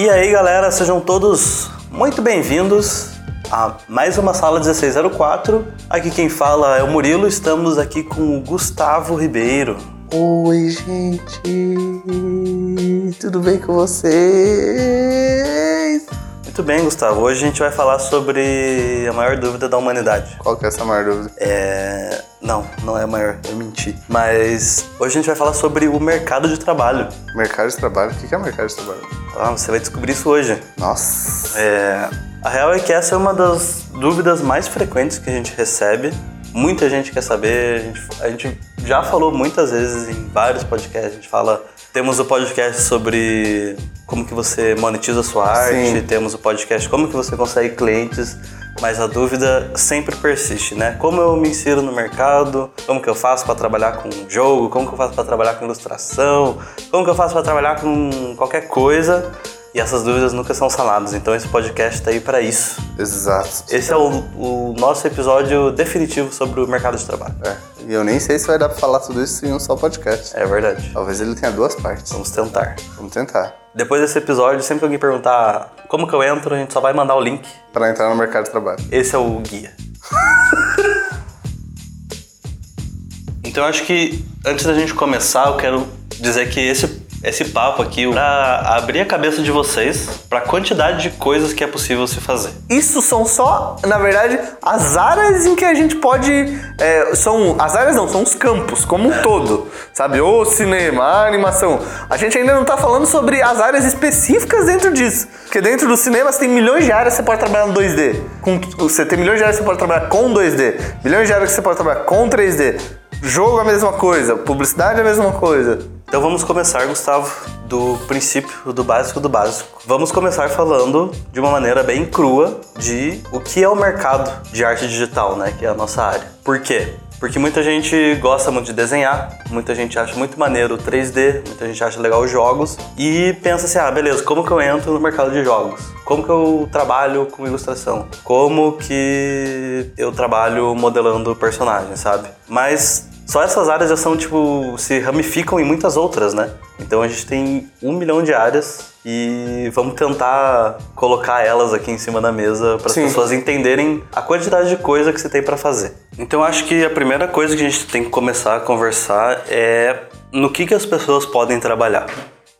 E aí, galera, sejam todos muito bem-vindos a mais uma sala 1604. Aqui quem fala é o Murilo, estamos aqui com o Gustavo Ribeiro. Oi, gente! Tudo bem com vocês? Muito bem, Gustavo. Hoje a gente vai falar sobre a maior dúvida da humanidade. Qual que é essa maior dúvida? É. Não, não é a maior, eu menti. Mas hoje a gente vai falar sobre o mercado de trabalho. Mercado de trabalho? O que é mercado de trabalho? Ah, você vai descobrir isso hoje. Nossa! É. A real é que essa é uma das dúvidas mais frequentes que a gente recebe. Muita gente quer saber, a gente, a gente já falou muitas vezes em vários podcasts, a gente fala temos o podcast sobre como que você monetiza a sua arte, Sim. temos o podcast como que você consegue clientes, mas a dúvida sempre persiste, né? Como eu me insiro no mercado? Como que eu faço para trabalhar com jogo? Como que eu faço para trabalhar com ilustração? Como que eu faço para trabalhar com qualquer coisa? E essas dúvidas nunca são sanadas, então esse podcast tá aí para isso. Exato. Esse é o, o nosso episódio definitivo sobre o mercado de trabalho. É. E eu nem sei se vai dar pra falar tudo isso em um só podcast. É verdade. Talvez ele tenha duas partes. Vamos tentar. Vamos tentar. Depois desse episódio, sempre que alguém perguntar como que eu entro, a gente só vai mandar o link. Pra entrar no mercado de trabalho. Esse é o guia. então eu acho que antes da gente começar, eu quero dizer que esse, esse papo aqui pra abrir a cabeça de vocês pra quantidade de coisas que é possível se fazer. Isso são só, na verdade, as áreas em que a gente pode. é, são. As áreas não, são os campos, como um todo. Sabe? O cinema, a animação. A gente ainda não tá falando sobre as áreas específicas dentro disso. Porque dentro do cinema você tem milhões de áreas que você pode trabalhar no 2D. Com, você tem milhões de áreas que você pode trabalhar com 2D. Milhões de áreas que você pode trabalhar com 3D. Jogo é a mesma coisa, publicidade é a mesma coisa. Então vamos começar, Gustavo, do princípio, do básico do básico. Vamos começar falando de uma maneira bem crua de o que é o mercado de arte digital, né? Que é a nossa área. Por quê? Porque muita gente gosta muito de desenhar, muita gente acha muito maneiro o 3D, muita gente acha legal os jogos e pensa assim: ah, beleza, como que eu entro no mercado de jogos? Como que eu trabalho com ilustração? Como que eu trabalho modelando personagens, sabe? Mas só essas áreas já são, tipo, se ramificam em muitas outras, né? Então a gente tem um milhão de áreas e vamos tentar colocar elas aqui em cima da mesa para as pessoas entenderem a quantidade de coisa que você tem para fazer. Então acho que a primeira coisa que a gente tem que começar a conversar é no que, que as pessoas podem trabalhar.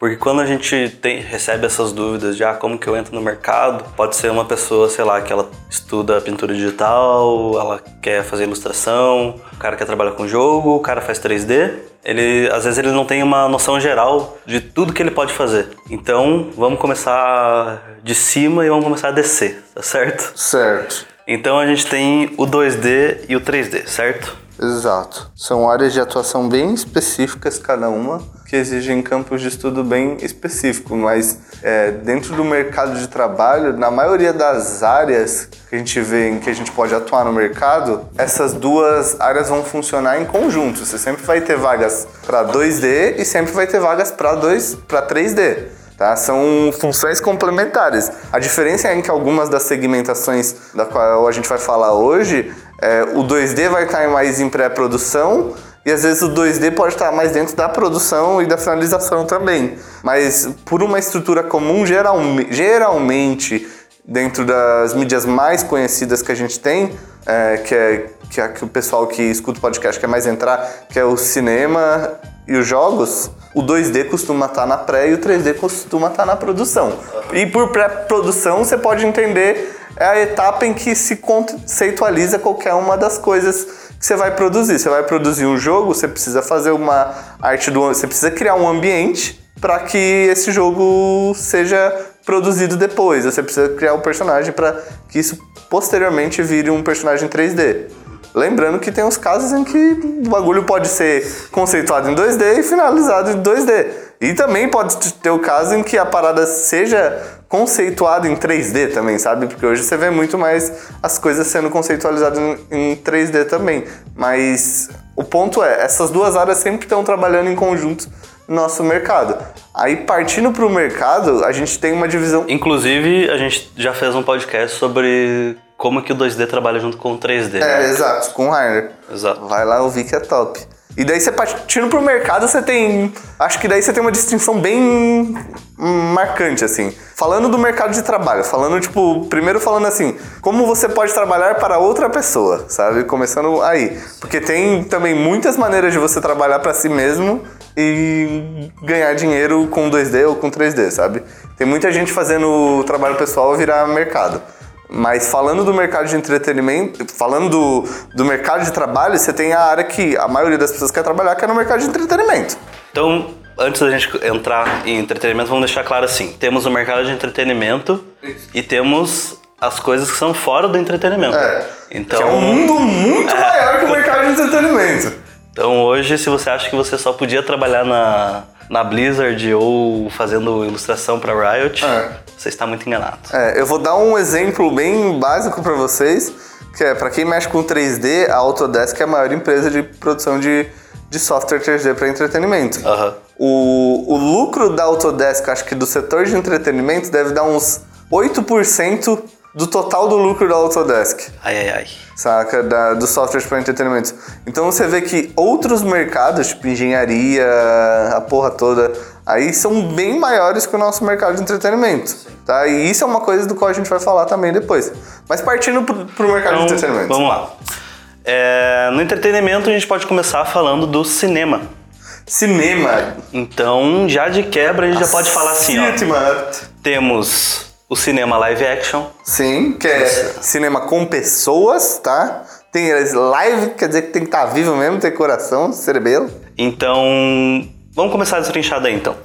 Porque quando a gente tem- recebe essas dúvidas de ah, como que eu entro no mercado, pode ser uma pessoa, sei lá, que ela estuda pintura digital, ela quer fazer ilustração, o cara quer trabalhar com jogo, o cara faz 3D. Ele, às vezes ele não tem uma noção geral de tudo que ele pode fazer. Então, vamos começar de cima e vamos começar a descer, tá certo? Certo. Então a gente tem o 2D e o 3D, certo? Exato. São áreas de atuação bem específicas, cada uma, que exigem campos de estudo bem específicos, mas é, dentro do mercado de trabalho, na maioria das áreas que a gente vê em que a gente pode atuar no mercado, essas duas áreas vão funcionar em conjunto. Você sempre vai ter vagas para 2D e sempre vai ter vagas para 2 para 3D. Tá? São funções complementares. A diferença é que algumas das segmentações da qual a gente vai falar hoje, é, o 2D vai estar mais em pré-produção e às vezes o 2D pode estar mais dentro da produção e da finalização também. Mas por uma estrutura comum, geralme- geralmente, dentro das mídias mais conhecidas que a gente tem, é, que é que, é que o pessoal que escuta o podcast quer mais entrar, que é o cinema e os jogos, o 2D costuma estar na pré e o 3D costuma estar na produção. E por pré-produção você pode entender é a etapa em que se conceitualiza qualquer uma das coisas que você vai produzir. Você vai produzir um jogo, você precisa fazer uma arte do, você precisa criar um ambiente para que esse jogo seja produzido depois. Você precisa criar um personagem para que isso posteriormente vire um personagem 3D. Lembrando que tem uns casos em que o bagulho pode ser conceituado em 2D e finalizado em 2D. E também pode ter o caso em que a parada seja conceituada em 3D também, sabe? Porque hoje você vê muito mais as coisas sendo conceitualizadas em, em 3D também. Mas o ponto é, essas duas áreas sempre estão trabalhando em conjunto nosso mercado. Aí partindo para o mercado, a gente tem uma divisão Inclusive, a gente já fez um podcast sobre como que o 2D trabalha junto com o 3D. É, né? exato, com o Rainer. Exato. Vai lá ouvir que é top. E daí você partindo pro mercado, você tem. Acho que daí você tem uma distinção bem marcante, assim. Falando do mercado de trabalho, falando, tipo, primeiro falando assim, como você pode trabalhar para outra pessoa, sabe? Começando aí. Porque tem também muitas maneiras de você trabalhar para si mesmo e ganhar dinheiro com 2D ou com 3D, sabe? Tem muita gente fazendo trabalho pessoal virar mercado. Mas falando do mercado de entretenimento, falando do, do mercado de trabalho, você tem a área que a maioria das pessoas quer trabalhar, que é no mercado de entretenimento. Então, antes da gente entrar em entretenimento, vamos deixar claro assim: temos o mercado de entretenimento e temos as coisas que são fora do entretenimento. É. Então, Que é um mundo muito maior que o mercado de entretenimento. Então hoje, se você acha que você só podia trabalhar na, na Blizzard ou fazendo ilustração para Riot, É. você está muito enganado. É, eu vou dar um exemplo bem básico para vocês, que é para quem mexe com 3D, a Autodesk é a maior empresa de produção de, de software 3D para entretenimento. Aham. O, o lucro da Autodesk, acho que do setor de entretenimento, deve dar uns 8% do total do lucro da Autodesk. Ai, ai, ai. saca? Da, dos softwares para entretenimento. Então você vê que outros mercados, tipo engenharia, a porra toda, aí são bem maiores que o nosso mercado de entretenimento. Tá? E isso é uma coisa do qual a gente vai falar também depois. Mas partindo pro, pro mercado de Então, entretenimento. vamos lá. É, no entretenimento, a gente pode começar falando do cinema. Cinema. Então, já de quebra, a gente já pode falar assim, ó. Temos o cinema live action, Sim, que é cinema com pessoas, tá? Tem live, quer dizer que tem que estar vivo mesmo, ter coração, cerebelo. Então, vamos começar a destrinchar daí então.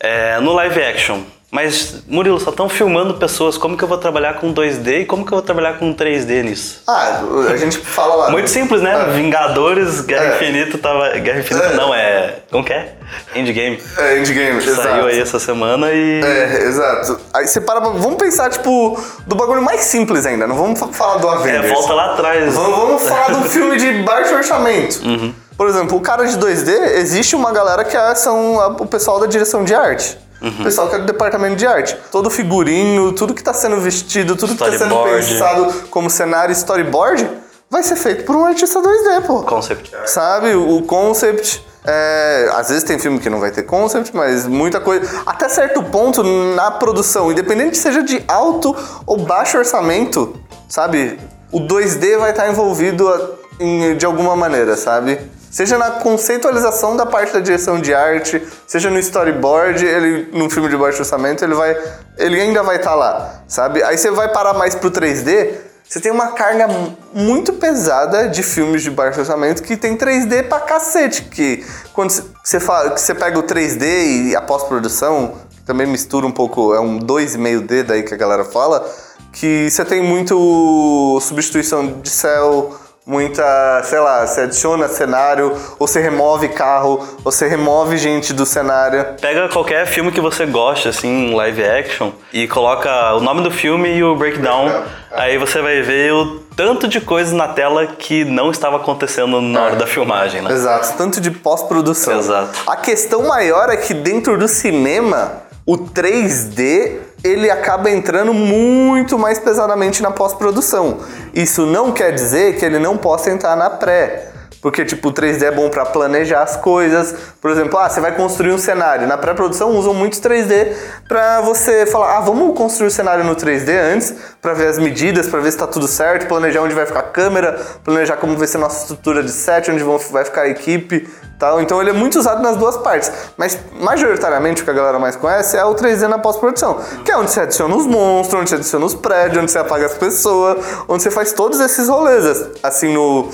É, no live action, mas Murilo, só estão filmando pessoas, como que eu vou trabalhar com 2D e como que eu vou trabalhar com 3D nisso? Ah, a gente fala lá. Muito simples, né? Ah. Vingadores, Guerra É. Infinita tava. Guerra Infinita É. não, é. Como que é? Endgame. É, Endgame, exato. Saiu aí essa semana e. É, exato. Aí você para pra- Vamos pensar, tipo, do bagulho mais simples ainda. Não vamos fa- falar do É, Avengers. volta lá atrás. Vamos, vamos falar do filme de baixo orçamento. Uhum. Por exemplo, o cara de 2D, existe uma galera que é- são o pessoal da direção de arte. Uhum. O pessoal que é do departamento de arte. Todo figurino, tudo que tá sendo vestido, tudo que tá sendo pensado como cenário storyboard, vai ser feito por um artista 2D, pô. Concept. Sabe? O concept. é, às vezes tem filme que não vai ter concept, mas muita coisa. Até certo ponto na produção, independente seja de alto ou baixo orçamento, sabe? O 2D vai estar envolvido a- em- de alguma maneira, sabe? Seja na conceitualização da parte da direção de arte, seja no storyboard, ele num filme de baixo orçamento, ele vai ele ainda vai estar lá, sabe? Aí você vai parar mais pro 3D, você tem uma carga mu- muito pesada de filmes de baixo orçamento que tem 3D pra cacete. Que quando você, fala, que você pega o 3D e a pós-produção, também mistura um pouco, é um 2,5D daí que a galera fala, que você tem muito substituição de céu, muita, sei lá, você adiciona cenário, ou você remove carro, ou você remove gente do cenário. Pega qualquer filme que você goste, assim, live action, e coloca o nome do filme e o breakdown. Breakdown, Aí você vai ver o tanto de coisas na tela que não estava acontecendo na hora da filmagem, né? Exato, tanto de pós-produção. Exato. A questão maior é que dentro do cinema, o 3D ele acaba entrando muito mais pesadamente na pós-produção. Isso não quer dizer que ele não possa entrar na pré. Porque, tipo, o 3D é bom pra planejar as coisas. Por exemplo, ah, você vai construir um cenário. Na pré-produção usam muito 3D pra você falar, ah, vamos construir o cenário no 3D antes, pra ver as medidas, pra ver se tá tudo certo, planejar onde vai ficar a câmera, planejar como vai ser a nossa estrutura de set, onde vão- vai ficar a equipe tal. Então ele é muito usado nas duas partes. Mas majoritariamente o que a galera mais conhece é o 3D na pós-produção. Que é onde você adiciona os monstros, onde você adiciona os prédios, onde você apaga as pessoas, onde você faz todos esses rolês, assim, no,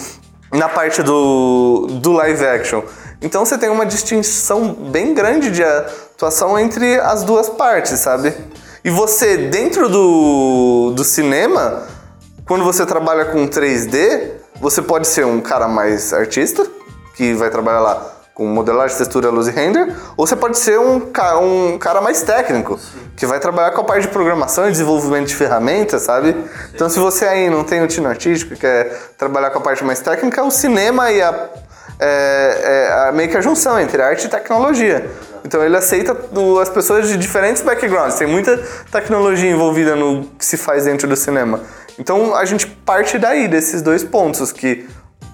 na parte do, do live action. Então você tem uma distinção bem grande de atuação entre as duas partes, sabe? E você, dentro do, do cinema, quando você trabalha com 3D, você pode ser um cara mais artista, que vai trabalhar lá com modelagem, textura, luz e render, ou você pode ser um, um cara mais técnico, que vai trabalhar com a parte de programação e desenvolvimento de ferramentas, sabe? Então, se você aí não tem o tino artístico e quer trabalhar com a parte mais técnica, o cinema e a, é, é a- meio que a junção entre arte e tecnologia. Então ele aceita as pessoas de diferentes backgrounds. Tem muita tecnologia envolvida no que se faz dentro do cinema. Então a gente parte daí, desses dois pontos, que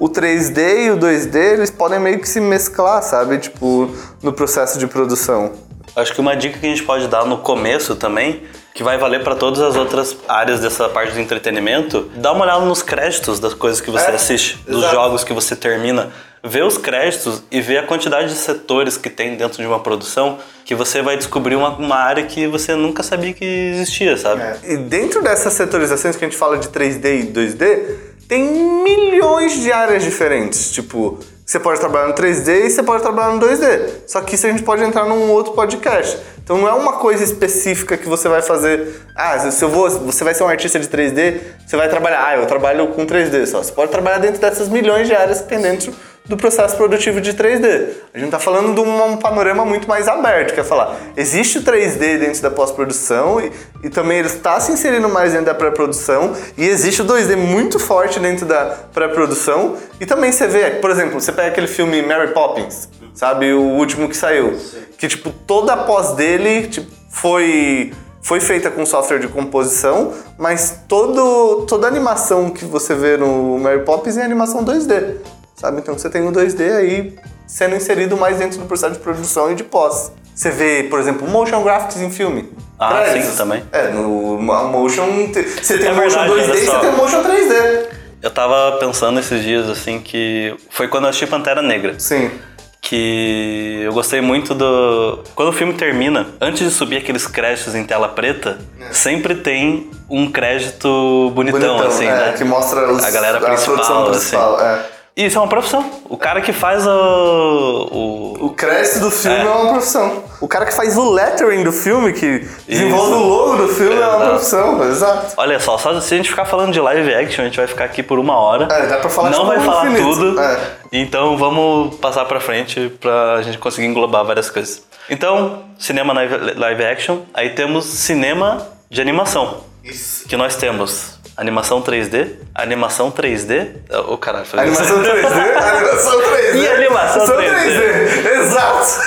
o 3D e o 2D, eles podem meio que se mesclar, sabe? Tipo, no processo de produção. Acho que uma dica que a gente pode dar no começo também, que vai valer para todas as outras áreas dessa parte do entretenimento, dá uma olhada nos créditos das coisas que você É, assiste, dos exato. jogos que você termina. Vê os créditos e vê a quantidade de setores que tem dentro de uma produção, que você vai descobrir uma, uma área que você nunca sabia que existia, sabe? É. E dentro dessas setorizações que a gente fala de 3D e 2D, tem milhões de áreas diferentes. Tipo, você pode trabalhar no 3D e você pode trabalhar no 2D. Só que isso a gente pode entrar num outro podcast. Então não é uma coisa específica que você vai fazer. Ah, se eu vou, você vai ser um artista de 3D, você vai trabalhar. Ah, eu trabalho com 3D só. Você pode trabalhar dentro dessas milhões de áreas que tem dentro do processo produtivo de 3D. A gente está falando de um, panorama muito mais aberto, que é falar, existe o 3D dentro da pós-produção e, e também ele está se inserindo mais dentro da pré-produção e existe o 2D muito forte dentro da pré-produção e também você vê, por exemplo, você pega aquele filme Mary Poppins, sabe, o último que saiu, que tipo toda a pós dele tipo, foi foi feita com software de composição, mas todo, toda a animação que você vê no Mary Poppins é animação 2D sabe? Então você tem o 2D aí sendo inserido mais dentro do processo de produção e de pós. Você vê, por exemplo, motion graphics em filme. Ah, Créditos. sim, também. É, no motion você tem É motion verdade, 2D olha e você tem motion 3D. Eu tava pensando esses dias, assim, que foi quando eu assisti Pantera Negra. Sim. que eu gostei muito do. Quando o filme termina, antes de subir aqueles créditos em tela preta, sempre tem um crédito bonitão, Bonitão, assim, é, né? que mostra os, a galera principal, principal. assim. é. Isso é uma profissão. O cara que faz o. o... O crédito do filme é. É. uma profissão. O cara que faz o lettering do filme, que desenvolve o logo do filme, é uma profissão, exato. Olha só, só se a gente ficar falando de live action, a gente vai ficar aqui por uma hora. É, dá pra falar Não vai falar infinito. tudo. É. Então vamos passar pra frente pra gente conseguir englobar várias coisas. Então, cinema live action, aí temos cinema de animação. Isso. Que nós temos animação 3D, animação 3D. Ô caralho, foi Animação 3D, animação 3D. E animação São 3D. Exato.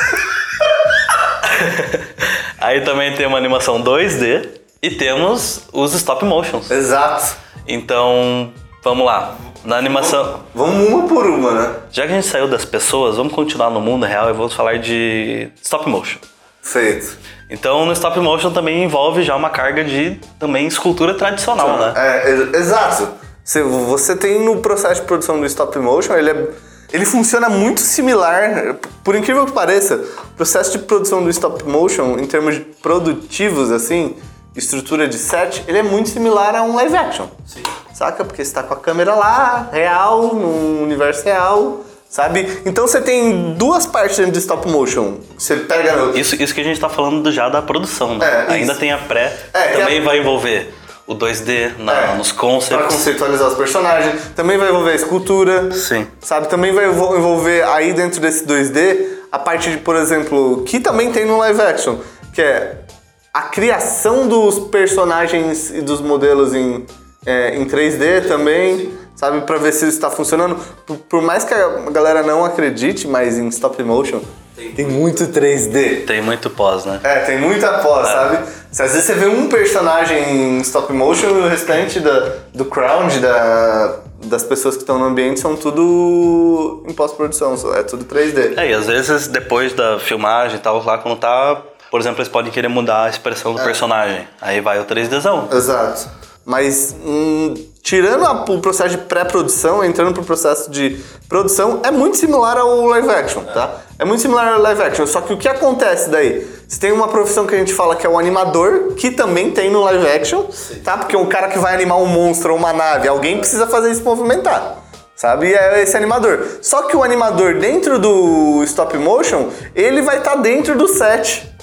Aí também tem uma animação 2D e temos os stop motions. Exato. Então, vamos lá. Na animação. Vamos uma por uma, né? Já que a gente saiu das pessoas, vamos continuar no mundo real e vamos falar de stop motion. Feito. Então, no stop motion também envolve já uma carga de também escultura tradicional, né? É, ex- exato. Você, você tem no processo de produção do stop motion, ele, é, ele funciona muito similar, por incrível que pareça, o processo de produção do stop motion, em termos produtivos, assim, estrutura de set, ele é muito similar a um live action. Sim. Saca? Porque você tá com a câmera lá, real, num universo real, sabe? Então você tem duas partes dentro de stop motion. Você pega Isso, isso que a gente tá falando do- já da produção, né? É, Ainda isso. tem a pré, É, também a- vai envolver o 2D na- É, nos Pra concepts. conceitualizar os personagens. Também vai envolver a escultura. Sim. Sabe? Também vai envol- envolver aí dentro desse 2D a parte de, por exemplo, que também tem no live action, que é a criação dos personagens e dos modelos em, é, em 3D também. Sabe, pra ver se isso tá funcionando. Por, por mais que a galera não acredite, mas em stop motion tem muito 3D. Tem muito pós, né? É, tem muita pós, sabe? Se às vezes você vê um personagem em stop motion e o restante da, do crowd, da, das pessoas que estão no ambiente, são tudo em pós-produção, é tudo 3D. É, e às vezes depois da filmagem e tal, lá quando tá. Por exemplo, eles podem querer mudar a expressão É. do personagem. Aí vai o 3Dzão. Exato. Mas hum, tirando a- o processo de pré-produção, entrando pro processo de produção, é muito similar ao live action, tá? É muito similar ao live action, só que o que acontece daí? Você tem uma profissão que a gente fala que é o animador, que também tem no live action, tá? Porque um cara que vai animar um monstro ou uma nave, alguém precisa fazer isso movimentar. Sabe? E é esse animador. Só que o animador dentro do stop motion, ele vai estar dentro do set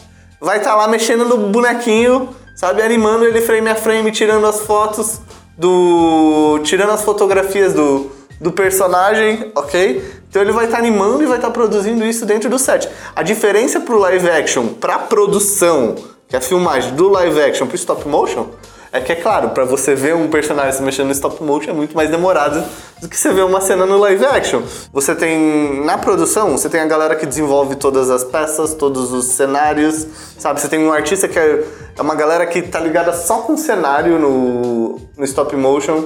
vai estar lá mexendo no bonequinho, sabe, animando ele frame a frame, tirando as fotos do, tirando as fotografias do, do personagem, ok? Então ele vai estar animando e vai estar produzindo isso dentro do set. A diferença pro live action, pra produção, que é a filmagem do live action pro stop motion, é que é claro, pra você ver um personagem se mexendo no stop motion é muito mais demorado do que você ver uma cena no live action. Você tem na produção, você tem a galera que desenvolve todas as peças, todos os cenários, sabe? Você tem um artista que é, é uma galera que tá ligada só com cenário no, no stop motion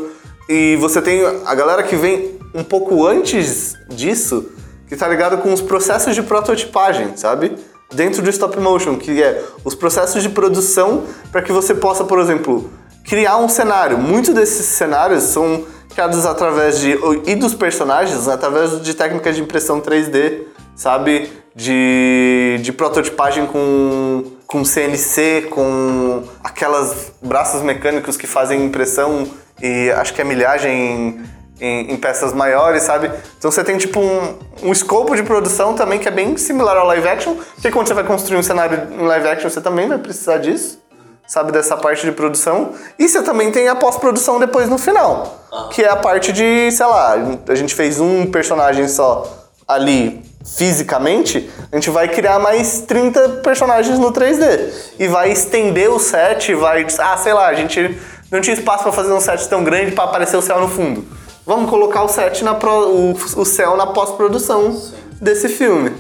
e você tem a galera que vem um pouco antes disso, que tá ligado com os processos de prototipagem, sabe? Dentro do stop motion, que é os processos de produção para que você possa, por exemplo, criar um cenário. Muitos desses cenários são criados através de e dos personagens através de técnicas de impressão 3D, sabe? De, de prototipagem com, com CNC, com aquelas braços mecânicos que fazem impressão e acho que é milhagem em, em, peças maiores, sabe? Então você tem tipo um, um escopo de produção também que é bem similar ao live action, porque quando você vai construir um cenário em live action você também vai precisar disso, sabe? Dessa parte de produção. E você também tem a pós-produção depois no final, que é a parte de, sei lá, a gente fez um personagem só ali fisicamente, a gente vai criar mais 30 personagens no 3D e vai estender o set, vai, ah, sei lá, a gente não tinha espaço para fazer um set tão grande para aparecer o céu no fundo. Vamos colocar o set na pro, o, o céu na pós-produção desse filme.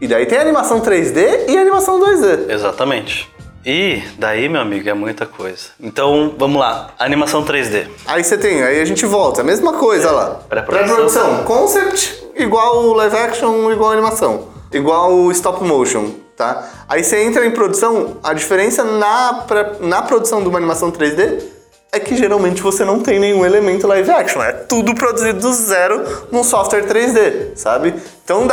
E daí tem animação 3D e animação 2D. Exatamente. E daí, meu amigo, é muita coisa. Então, vamos lá. Animação 3D. Aí você tem, aí a gente volta. A mesma coisa é. lá. Pré-produção. Pré Concept igual live action, igual animação. Igual stop motion, tá? Aí você entra em produção, a diferença na, na produção de uma animação 3D é que geralmente você não tem nenhum elemento live action. É tudo produzido do zero num software 3D, sabe? Então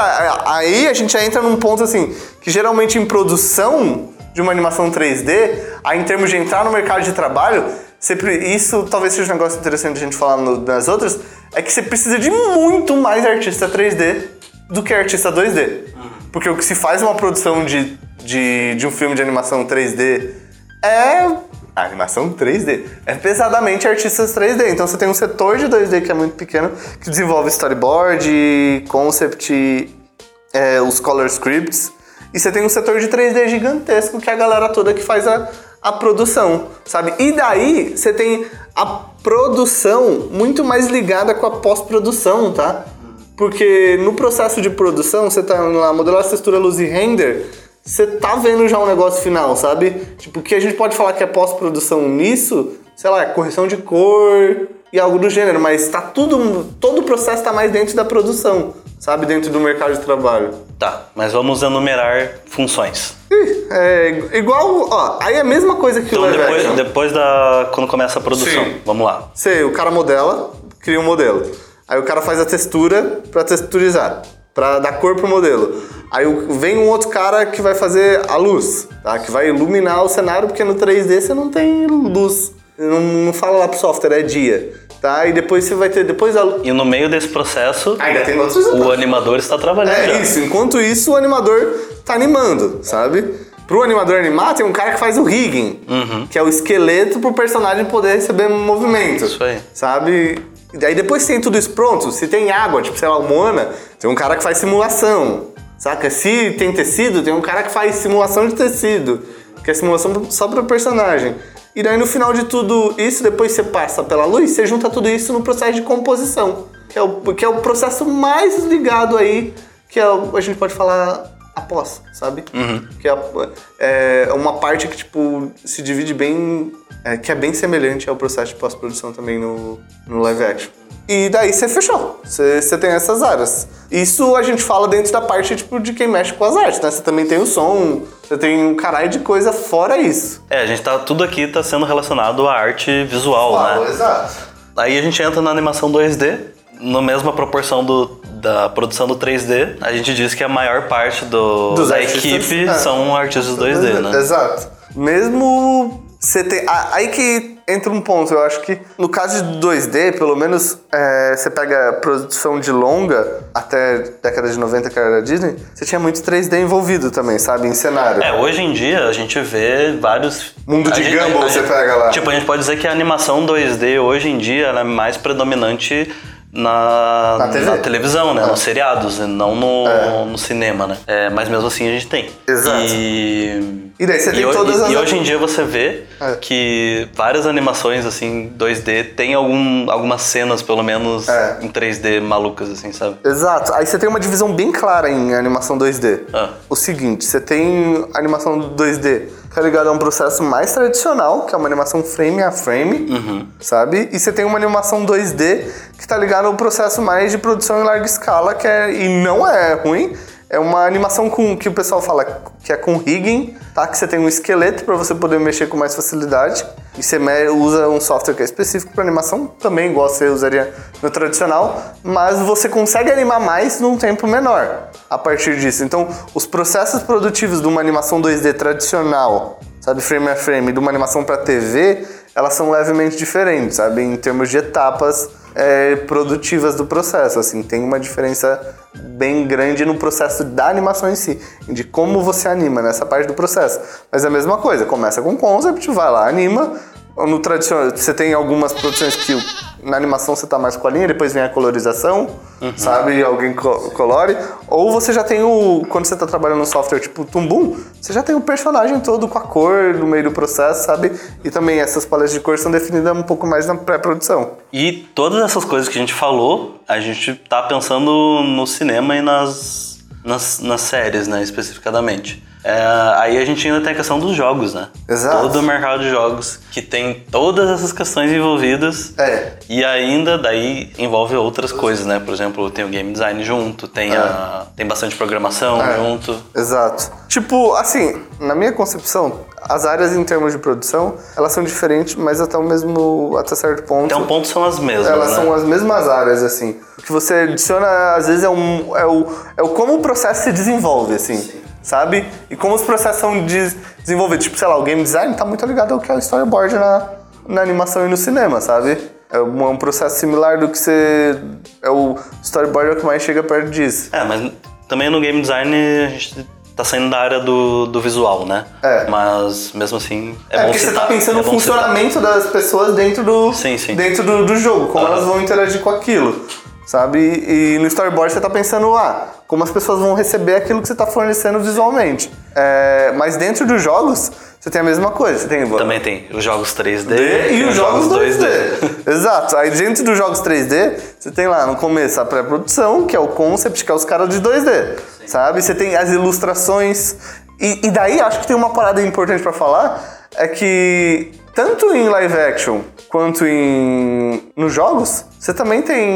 aí a gente já entra num ponto assim, que geralmente em produção de uma animação 3D, aí em termos de entrar no mercado de trabalho, sempre, isso talvez seja um negócio interessante a gente falar no, nas outras, é que você precisa de muito mais artista 3D do que artista 2D. Porque o que se faz uma produção de, de, de um filme de animação 3D é a animação 3D. É pesadamente artistas 3D. Então você tem um setor de 2D que é muito pequeno, que desenvolve storyboard, concept, é, os color scripts. E você tem um setor de 3D gigantesco, que é a galera toda que faz a, a produção, sabe? E daí você tem a produção muito mais ligada com a pós-produção, tá? Porque no processo de produção, você tá lá, modelar textura, luz e render, você tá vendo já um negócio final, sabe? Tipo, o que a gente pode falar que é pós-produção nisso, sei lá, é correção de cor e algo do gênero, mas tá tudo, todo o processo tá mais dentro da produção, sabe? Dentro do mercado de trabalho. Tá, mas vamos enumerar funções. É igual, ó, aí é a mesma coisa que então, o live depois, action. depois da. quando começa a produção. Sim. Vamos lá. Sei, o cara modela, cria um modelo. Aí o cara faz a textura pra texturizar, pra dar cor pro modelo. Aí vem um outro cara que vai fazer a luz, tá? Que vai iluminar o cenário, porque no 3D você não tem luz. Não, não fala lá pro software, é dia. Tá? E depois você vai ter. Depois a... E no meio desse processo, Ainda tem outros o animador está trabalhando. É já. isso. Enquanto isso, o animador tá animando, sabe? Pro animador animar, tem um cara que faz o rigging, que é o esqueleto pro personagem poder receber movimento. Isso aí. Sabe? E daí depois tem tudo isso pronto, se tem água, tipo, sei lá, o Moana, tem um cara que faz simulação. Saca? Se tem tecido, tem um cara que faz simulação de tecido, que é simulação só para personagem. E daí no final de tudo isso, depois você passa pela luz, você junta tudo isso no processo de composição, que é o, que é o processo mais ligado aí, que é a gente pode falar após, sabe? Que é, é uma parte que tipo se divide bem, é, que é bem semelhante ao processo de pós-produção também no, no live action. E daí você fechou. Você, você tem essas áreas. Isso a gente fala dentro da parte tipo, de quem mexe com as artes, né? Você também tem o som, você tem um caralho de coisa fora isso. É, a gente tá. Tudo aqui tá sendo relacionado à arte visual, né? exato. Aí a gente entra na animação 2D, na mesma proporção do, da produção do 3D. A gente diz que a maior parte do, Dos da artistas, equipe é. são artistas 2D, né? Exato. Mesmo você tem. a- Aí que entra um ponto, eu acho que no caso de 2D, pelo menos é, você pega a produção de longa até década de 90 que era da Disney, você tinha muito 3D envolvido também, sabe? Em cenário. É, hoje em dia a gente vê vários. Mundo de a Gumball a você pega lá. Tipo, a gente pode dizer que a animação 2D hoje em dia ela é mais predominante na, Na TV. televisão, né? É. Nos seriados, e não no, É. no cinema, né? É, mas mesmo assim a gente tem. Exato. E, E daí você tem ho- todas e- as- e hoje em dia você vê É. que várias animações assim 2D tem algum, algumas cenas, pelo menos, É. em 3D malucas, assim, sabe? Exato. Aí você tem uma divisão bem clara em animação 2D. Ah. O seguinte, você tem animação 2D que é ligada a um processo mais tradicional, que é uma animação frame a frame, sabe? E você tem uma animação 2D que tá ligada a um processo mais de produção em larga escala, que é e não é ruim, é uma animação com que o pessoal fala que é com rigging, tá? Que você tem um esqueleto para você poder mexer com mais facilidade. E você usa um software que é específico para animação, também igual você usaria no tradicional, mas você consegue animar mais num tempo menor a partir disso. Então, os processos produtivos de uma animação 2D tradicional, sabe, frame a frame, de uma animação para TV, elas são levemente diferentes, sabe, em termos de etapas é, produtivas do processo. Assim, tem uma diferença bem grande no processo da animação em si, de como você anima nessa parte do processo. Mas é a mesma coisa, começa com concept, vai lá, anima. No tradicional, você tem algumas produções que na animação você tá mais com a linha, depois vem a colorização, sabe? Alguém co- colore. Ou você já tem o. Quando você tá trabalhando no software tipo Tumbum, você já tem o personagem todo com a cor no meio do processo, sabe? E também essas paletas de cor são definidas um pouco mais na pré-produção. E todas essas coisas que a gente falou, a gente tá pensando no cinema e nas, nas, nas séries, né, especificadamente. É, aí a gente ainda tem a questão dos jogos, né? Exato. Todo o mercado de jogos que tem todas essas questões envolvidas. É. E ainda daí envolve outras coisas, né? Por exemplo, tem o game design junto, tem, a, tem bastante programação É. junto. Exato. Tipo, assim, na minha concepção, as áreas em termos de produção, elas são diferentes, mas até o mesmo, até certo ponto. Até um ponto são as mesmas, Elas né? são as mesmas áreas, assim. O que você adiciona, às vezes, é, um, é, o, é o como o processo se desenvolve, assim. Sabe? E como os processos são des- desenvolvidos. Tipo, sei lá, o game design tá muito ligado ao que é o storyboard na, na animação e no cinema, sabe? É um, é um processo similar do que você. É o storyboard é o que mais chega perto disso. É, mas também no game design a gente tá saindo da área do, do visual, né? É. Mas mesmo assim é, É, bom porque você citar. tá pensando é no bom citar. funcionamento das pessoas dentro do, Sim, sim. Dentro do, do jogo, como Aham. elas vão interagir com aquilo, sabe? E no storyboard você tá pensando, ah, como as pessoas vão receber aquilo que você tá fornecendo visualmente. É, mas dentro dos jogos, você tem a mesma coisa. Você tem Também tem os jogos 3D e os jogos 2D. Exato. Aí dentro dos jogos 3D, você tem lá no começo a pré-produção, que é o concept, que é os caras de 2D. Sabe? Você tem as ilustrações. E, e daí acho que tem uma parada importante pra falar, é que tanto em live action quanto em nos jogos, você também tem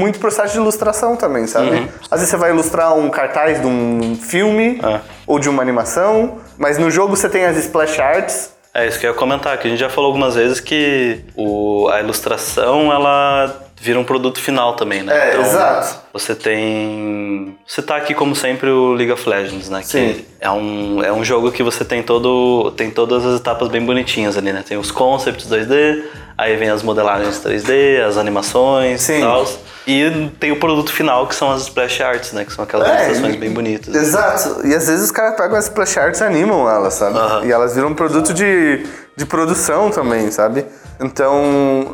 muito processo de ilustração também, sabe? Às vezes você vai ilustrar um cartaz de um filme É. ou de uma animação, mas no jogo você tem as splash arts, É isso que eu ia comentar, que a gente já falou algumas vezes que o, a ilustração ela vira um produto final também, né? É, exato. Você tem. Você tá aqui como sempre o League of Legends, né? Sim. Que é um, é um jogo que você tem todo. tem todas as etapas bem bonitinhas ali, né? Tem os concepts 2D, aí vem as modelagens 3D, as animações Sim. e tal. E tem o produto final, que são as splash arts, né? Que são aquelas É, ilustrações bem bonitas. Exato. E às vezes os caras pegam as splash arts e animam elas, sabe? Aham. E elas viram um produto de, de produção também, sabe? Então,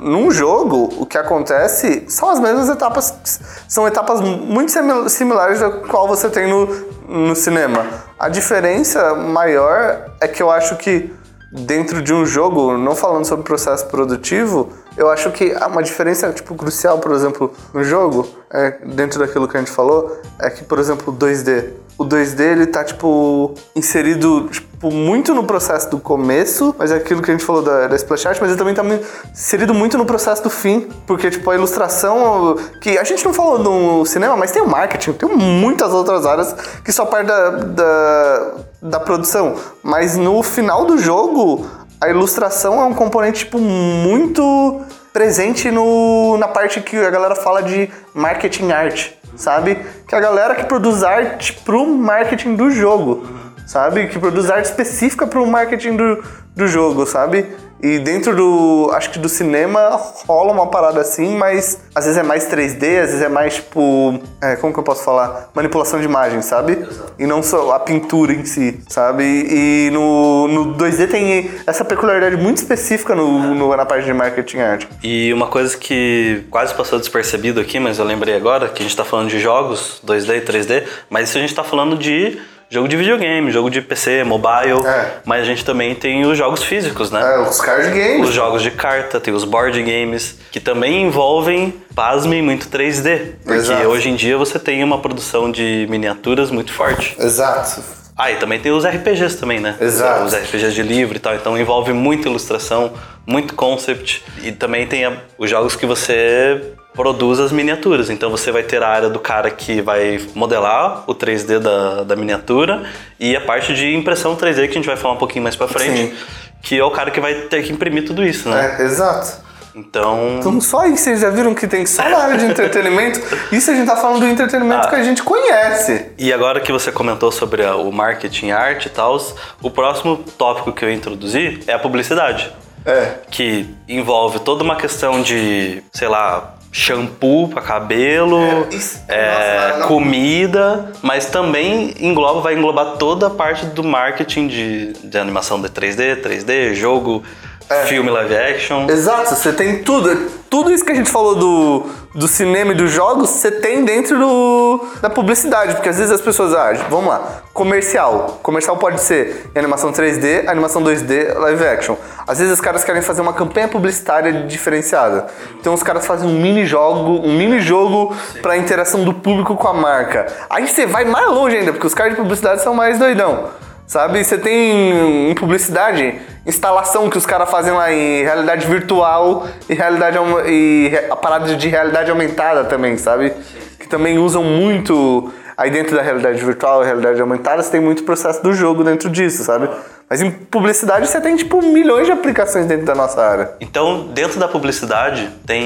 num jogo, o que acontece são as mesmas etapas. São etapas muito simi- similares da qual você tem no, no cinema. A diferença maior é que eu acho que dentro de um jogo, não falando sobre processo produtivo, eu acho que uma diferença tipo crucial, por exemplo, no jogo, é, dentro daquilo que a gente falou, é que, por exemplo, o 2D. O 2D ele tá tipo inserido tipo, muito no processo do começo, mas é aquilo que a gente falou da, da splash art, mas ele também tá inserido muito no processo do fim, porque tipo a ilustração que a gente não falou no cinema, mas tem o marketing, tem muitas outras áreas que só parte da, da, da produção, mas no final do jogo a ilustração é um componente tipo muito presente no, na parte que a galera fala de marketing art, sabe? Que é a galera que produz arte pro marketing do jogo, sabe? Que produz arte específica pro marketing do, do jogo, sabe? E dentro do, acho que do cinema rola uma parada assim, mas às vezes é mais 3D, às vezes é mais tipo, é, como que eu posso falar? Manipulação de imagem, sabe? E não só a pintura em si, sabe? E no, no 2D tem essa peculiaridade muito específica no, no- na parte de marketing art. E uma coisa que quase passou despercebido aqui, mas eu lembrei agora, que a gente tá falando de jogos 2D e 3D, mas isso a gente tá falando de jogo de videogame, jogo de PC, mobile, É. mas a gente também tem os jogos físicos, né? É, os card games. Os jogos de carta, tem os board games, que também envolvem, pasmem, muito 3D. Porque Exato. hoje em dia você tem uma produção de miniaturas muito forte. Exato. Ah, e também tem os RPGs também, né? Exato. Os RPGs de livro e tal. Então envolve muita ilustração, muito concept. E também tem a- os jogos que você produz as miniaturas. Então você vai ter a área do cara que vai modelar o 3D da, da miniatura e a parte de impressão 3D que a gente vai falar um pouquinho mais pra frente, Sim. que é o cara que vai ter que imprimir tudo isso, né? É, exato. Então, Então só aí vocês já viram que tem só na área de entretenimento. Isso a gente tá falando do entretenimento Ah. que a gente conhece. E agora que você comentou sobre a- o marketing, arte e tal, o próximo tópico que eu introduzi é a publicidade. É. Que envolve toda uma questão de, sei lá, shampoo para cabelo, É, isso- é, nossa, não- comida, mas também engloba, vai englobar toda a parte do marketing de, de animação de 3D, 3D, jogo, É. filme live action. Exato, você tem tudo. Tudo isso que a gente falou do, do cinema e dos jogos, você tem dentro do, da publicidade. Porque às vezes as pessoas, ah, vamos lá, comercial. Comercial pode ser animação 3D, animação 2D, live action. Às vezes os caras querem fazer uma campanha publicitária diferenciada. Então os caras fazem um mini jogo, um mini jogo pra interação do público com a marca. Aí você vai mais longe ainda, porque os caras de publicidade são mais doidão. Sabe? Você tem em publicidade, instalação que os caras fazem lá em realidade virtual e realidade e a parada de realidade aumentada também, sabe? Que também usam muito aí dentro da realidade virtual e realidade aumentada, você tem muito processo do jogo dentro disso, sabe? Mas em publicidade você tem tipo milhões de aplicações dentro da nossa área. Então, dentro da publicidade, tem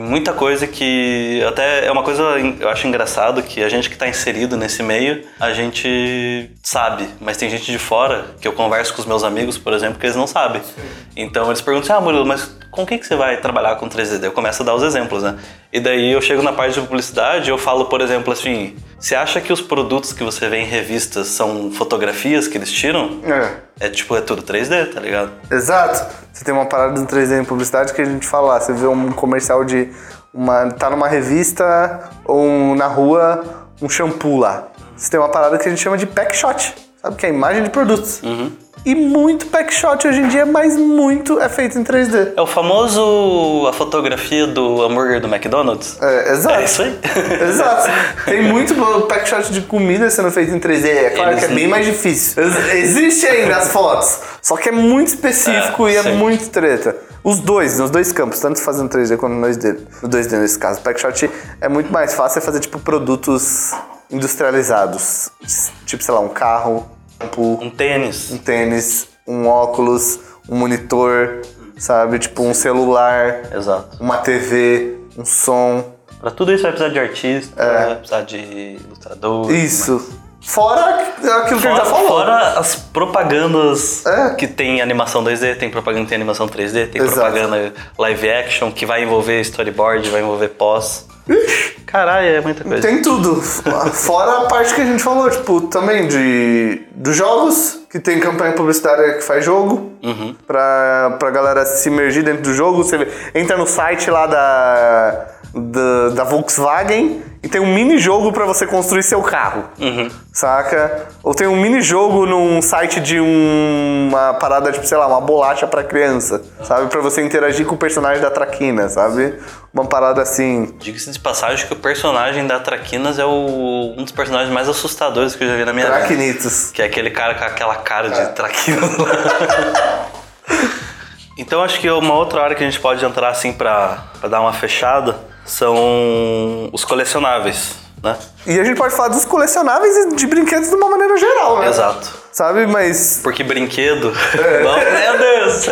muita coisa que até é uma coisa eu acho engraçado que a gente que está inserido nesse meio, a gente sabe, mas tem gente de fora que eu converso com os meus amigos, por exemplo, que eles não sabem. Então, eles perguntam: "Ah, Murilo, mas com o que você vai trabalhar com 3D?" Eu começo a dar os exemplos, né? E daí eu chego na parte de publicidade, e eu falo, por exemplo, assim: "Você acha que os produtos que você vê em revistas são fotografias que eles tiram?" É. É tipo, é tudo 3D, tá ligado? Exato. Você tem uma parada do 3D em publicidade que a gente fala, lá, você vê um comercial de uma tá numa revista ou na rua um shampoo lá. Você tem uma parada que a gente chama de pack shot, sabe que é a imagem de produtos. E muito pack shot hoje em dia, mas muito é feito em 3D. É o famoso a fotografia do hambúrguer do McDonald's. É, exato. É isso aí. Exato. Tem muito pack shot de comida sendo feito em 3D. É claro Eles que é bem mais difícil. Ex- Existe ainda as fotos. Só que é muito específico É, e é sim. muito treta. Os dois, nos dois campos, tanto fazendo 3D quanto no 2D. No 2D nesse caso. Pack shot é muito mais fácil é fazer tipo produtos industrializados. Tipo, sei lá, um carro, um Um tênis. um tênis, um óculos, um monitor, sabe? Tipo um celular, Exato. uma TV, um som. Pra tudo isso vai precisar de artista, É. vai precisar de ilustrador. Isso. Fora aquilo que a gente já falou. fora as propagandas É. que tem animação 2D, tem propaganda que tem animação 3D, tem Exato. propaganda live action que vai envolver storyboard, vai envolver pós. Caralho, é muita coisa. Tem tudo. Fora a parte que a gente falou, tipo, também de dos jogos, que tem campanha publicitária que faz jogo, pra, pra galera se imergir dentro do jogo. Você entra no site lá da, da, da Volkswagen e tem um mini jogo pra você construir seu carro. Saca? Ou tem um mini jogo num site de um- uma parada, tipo, sei lá, uma bolacha pra criança, sabe? Pra você interagir com o personagem da Traquina, sabe? Uma parada assim. Diga-se de passagem que o personagem da Traquinas é o- um dos personagens mais assustadores que eu já vi na minha vida. Traquinitos. Que é aquele cara com aquela cara É. de traquinas então acho que uma outra área que a gente pode entrar assim pra dar uma fechada são os colecionáveis, né? E a gente pode falar dos colecionáveis e de brinquedos de uma maneira geral, né? Exato. Sabe, mas. Porque brinquedo. É. Não, meu Deus!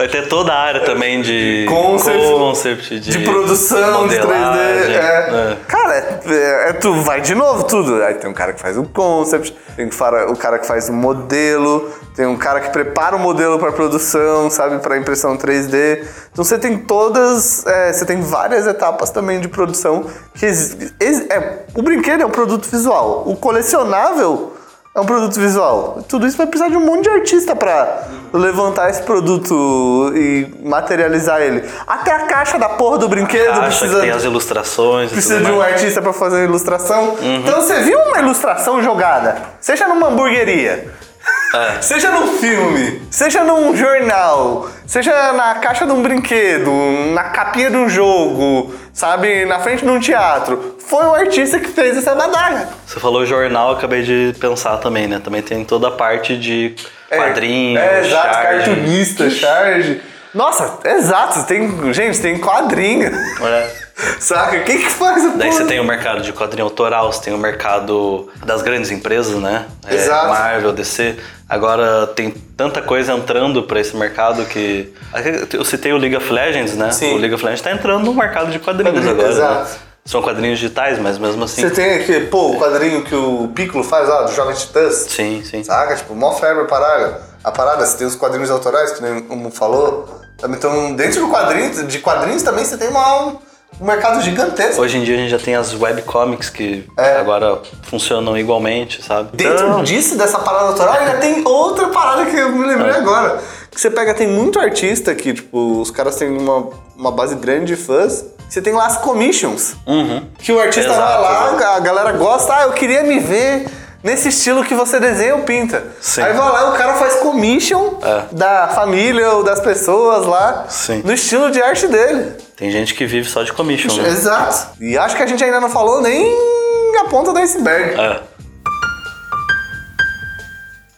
Vai ter toda a área também de Concept, concept, de, De produção, de 3D. modelagem, É. né? Cara, é, é- é tu vai de novo tudo. Aí tem um cara que faz o concept, tem o cara que faz o modelo, tem um cara que prepara o modelo para produção, sabe, para impressão 3D. Então você tem todas, é, você tem várias etapas também de produção que é, o brinquedo é um produto visual, o colecionável é um produto visual. Tudo isso vai precisar de um monte de artista pra levantar esse produto e materializar ele. Até a caixa da porra do brinquedo Caixa precisa, tem as ilustrações precisa de um mais. artista pra fazer a ilustração. Então você viu uma ilustração jogada, seja numa hamburgueria, É. seja num filme, seja num jornal, seja na caixa de um brinquedo, na capinha de um jogo, sabe, na frente de um teatro. Foi o artista que fez essa badaga. Você falou jornal, eu acabei de pensar também, né? Também tem toda a parte de quadrinhos, É, exato, charge. cartunista, charge. Nossa, exato, tem. Gente, tem quadrinho. É. Saca? Quem que faz a Daí você tem o mercado de quadrinho autoral, você tem o mercado das grandes empresas, né? É, Exato. Marvel, DC. Agora tem tanta coisa entrando pra esse mercado que. Eu citei o League of Legends, né? Sim. O League of Legends tá entrando no mercado de quadrinhos Quadrinho, agora. exato. Né? São quadrinhos digitais, mas mesmo assim. Você tem aqui, pô, o quadrinho que o Piccolo faz lá, do Jovem Titãs. Sim, sim. Saca? Tipo, mó febre a parada. A parada, você tem os quadrinhos autorais, que nem o Mu falou. Também estão dentro do quadrinho, de quadrinhos também você tem uma, um mercado gigantesco. Hoje em dia a gente já tem as webcomics que É. agora funcionam igualmente, sabe? Dentro Então, disso, dessa parada autoral, ainda tem outra parada que eu me lembrei agora. Que você pega, tem muito artista que, tipo, os caras têm uma, uma base grande de fãs. Você tem lá as commissions. Uhum. Que o artista Exato, vai lá, exato. a galera gosta, ah, eu queria me ver nesse estilo que você desenha ou pinta. Sim. Aí vai lá e o cara faz commission É. da família ou das pessoas lá Sim. no estilo de arte dele. Tem gente que vive só de commission, né? Exato. E acho que a gente ainda não falou nem a ponta do iceberg. É.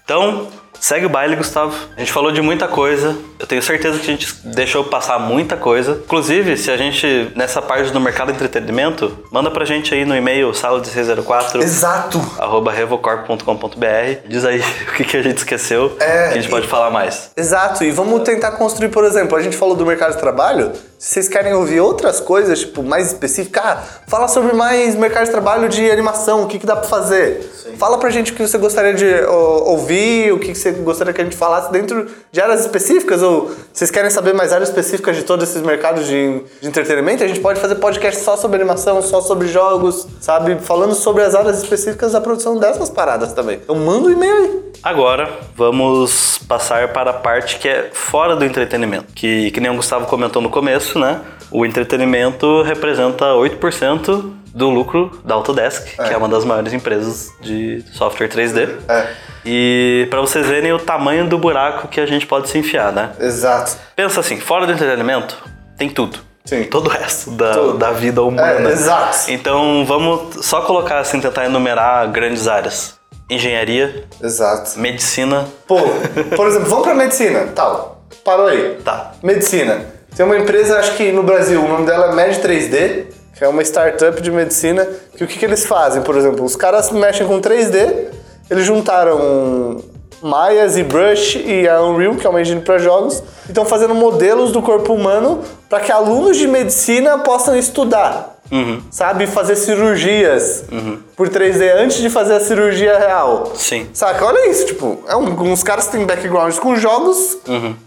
Então, segue o baile, Gustavo. A gente falou de muita coisa. Eu tenho certeza que a gente deixou passar muita coisa. Inclusive, se a gente, nessa parte do mercado de entretenimento, manda pra gente aí no e-mail sala de 604 Exato. arroba revocorp.com.br. Diz aí o que, que a gente esqueceu, É, que a gente e- pode falar mais. Exato, e vamos tentar construir, por exemplo, a gente falou do mercado de trabalho. Se vocês querem ouvir outras coisas, tipo, mais específicas, ah, fala sobre mais mercado de trabalho de animação, o que, que dá pra fazer. Fala pra gente o que você gostaria de ouvir, o que, que você gostaria que a gente falasse dentro de áreas específicas, ou vocês querem saber mais áreas específicas de todos esses mercados de, de entretenimento, a gente pode fazer podcast só sobre animação, só sobre jogos, sabe? Falando sobre as áreas específicas da produção dessas paradas também. Então manda um e-mail aí. Agora, vamos passar para a parte que é fora do entretenimento. Que, que nem o Gustavo comentou no começo, né? O entretenimento representa 8% do lucro da Autodesk, que é uma das maiores empresas de software 3D. É. E para vocês verem o tamanho do buraco que a gente pode se enfiar, né? Exato. Pensa assim, fora do entretenimento, tem tudo. Sim. Todo o resto da, Tudo. da vida humana. É, exato. Então vamos só colocar assim, tentar enumerar grandes áreas. Engenharia, Exato. medicina, Pô, por exemplo, vamos pra medicina, tal. Parou aí. Tá. Medicina. Tem uma empresa, acho que no Brasil, o nome dela é Med 3D, que é uma startup de medicina, que o que, que eles fazem, por exemplo? Os caras mexem com 3D, eles juntaram Maya, ZBrush e a Unreal, que é uma engine para jogos, e estão fazendo modelos do corpo humano para que alunos de medicina possam estudar. Sabe? Fazer cirurgias por 3D antes de fazer a cirurgia real. Sim. Saca? Olha isso, tipo, é um, uns caras que têm backgrounds com jogos,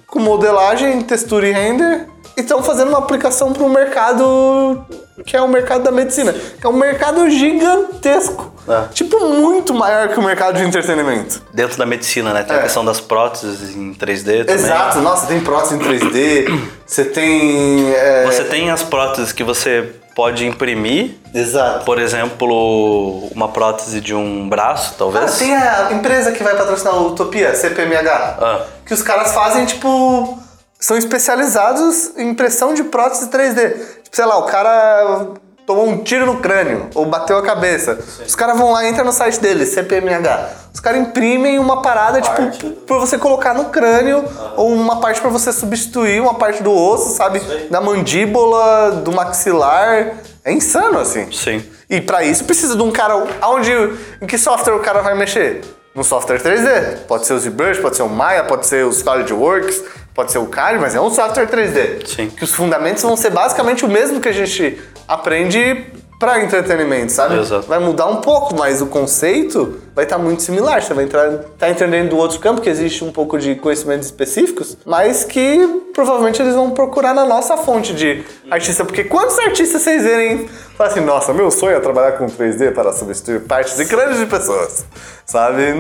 com modelagem, textura e render, e estão fazendo uma aplicação para um mercado que é o mercado da medicina, que é um mercado gigantesco. É. Tipo, muito maior que o mercado de entretenimento. Dentro da medicina, né? Tem a É. questão das próteses em 3D também. Exato, nossa, tem prótese em 3D, você tem. é, Você tem as próteses que você pode imprimir. Exato. Por exemplo, uma prótese de um braço, Ah, talvez. tem a empresa que vai patrocinar o Utopia, CPMH. Ah. Que os caras fazem, tipo. São especializados em impressão de prótese 3D. Tipo, sei lá, o cara tomou um tiro no crânio ou bateu a cabeça. Os caras vão lá e entram no site deles, CPMH. Os caras imprimem uma parada, Parte. tipo, pra você colocar no crânio ou uma parte pra você substituir uma parte do osso, sabe? Da mandíbula, do maxilar. É insano, assim. Sim. E pra isso precisa de um cara. Aonde, em que software o cara vai mexer? No software 3D. Pode ser o ZBrush, pode ser o Maya, pode ser o SolidWorks, pode ser o CAD, mas é um software 3D. Sim. Que os fundamentos vão ser basicamente o mesmo que a gente aprende pra entretenimento, sabe? Exato. Vai mudar um pouco, mas o conceito vai estar muito similar. Você vai entrar, tá entendendo do outro campo, que existe um pouco de conhecimentos específicos, mas que provavelmente eles vão procurar na nossa fonte de artista. Porque quantos artistas vocês verem falam assim, nossa, meu sonho é trabalhar com 3D para substituir partes de grandes de pessoas, sabe?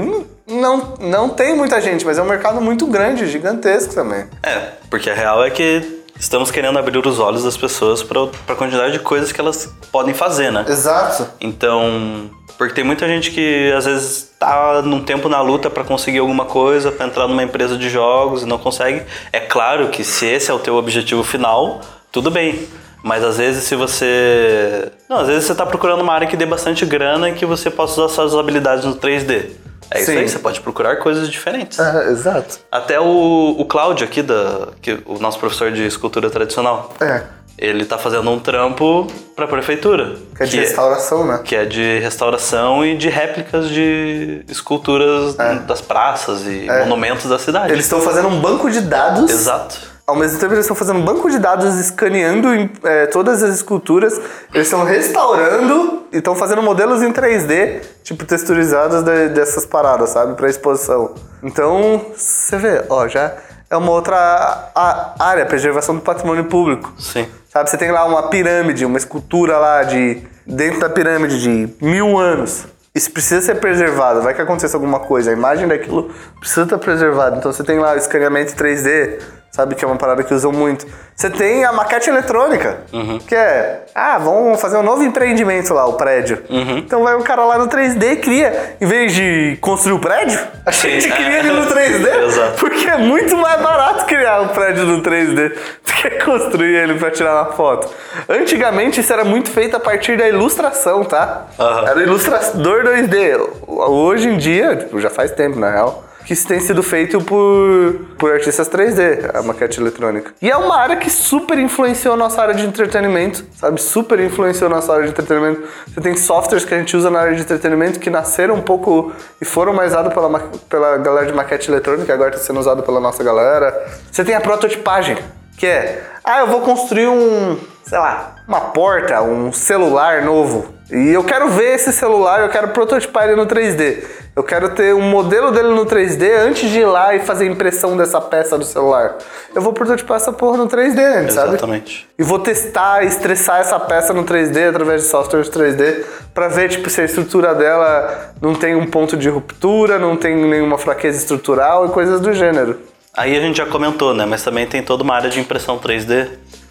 Não, não tem muita gente, mas é um mercado muito grande, gigantesco também. É, porque a real é que estamos querendo abrir os olhos das pessoas para a quantidade de coisas que elas podem fazer, né? Exato. Então, porque tem muita gente que às vezes tá num tempo na luta para conseguir alguma coisa, para entrar numa empresa de jogos e não consegue. É claro que se esse é o teu objetivo final, tudo bem. Mas às vezes se você. Não, às vezes você tá procurando uma área que dê bastante grana e que você possa usar suas habilidades no 3D. É isso Sim. aí, você pode procurar coisas diferentes. É, exato. Até o, o Cláudio aqui, da, que, o nosso professor de escultura tradicional. É. ele tá fazendo um trampo pra prefeitura. Que é de restauração, né? que é de restauração e de réplicas de esculturas das praças e monumentos da cidade. Eles estão fazendo um banco de dados. Exato. Ao mesmo tempo, eles estão fazendo um banco de dados, escaneando é, todas as esculturas. Eles estão restaurando e estão fazendo modelos em 3D, tipo, texturizados de- dessas paradas, sabe? Pra exposição. Então, você vê, ó, já é uma outra área, preservação do patrimônio público. Sim. Sabe, você tem lá uma pirâmide, uma escultura lá de. dentro da pirâmide de mil anos. Isso precisa ser preservado. Vai que aconteça alguma coisa. A imagem daquilo precisa estar preservada. Então você tem lá o escaneamento 3D, sabe? Que é uma parada que usam muito. Você tem a maquete eletrônica, que é. Ah, vamos fazer um novo empreendimento lá, o prédio. Então vai um cara lá no 3D e cria. Em vez de construir o prédio, a gente Sim. cria ele no 3D. Exato. Porque é muito mais barato criar um prédio no 3D do que construir ele pra tirar uma foto. Antigamente isso era muito feito a partir da ilustração, tá? Aham. Era ilustrador 2D. Hoje em dia, tipo, já faz tempo na real, que tem sido feito por, por artistas 3D, a maquete eletrônica. E é uma área que super influenciou a nossa área de entretenimento, sabe? Super influenciou nossa área de entretenimento. Você tem softwares que a gente usa na área de entretenimento que nasceram um pouco e foram mais usados pela, pela galera de maquete eletrônica, agora está sendo usado pela nossa galera. Você tem a prototipagem, que é, ah, eu vou construir um, sei lá, uma porta, um celular novo. E eu quero ver esse celular, eu quero prototipar ele no 3D. Eu quero ter um modelo dele no 3D antes de ir lá e fazer a impressão dessa peça do celular. Eu vou prototipar essa porra no 3D antes, sabe? Exatamente. E vou testar, estressar essa peça no 3D através de softwares 3D pra ver tipo se a estrutura dela não tem um ponto de ruptura, não tem nenhuma fraqueza estrutural e coisas do gênero. Aí a gente já comentou, né? Mas também tem toda uma área de impressão 3D.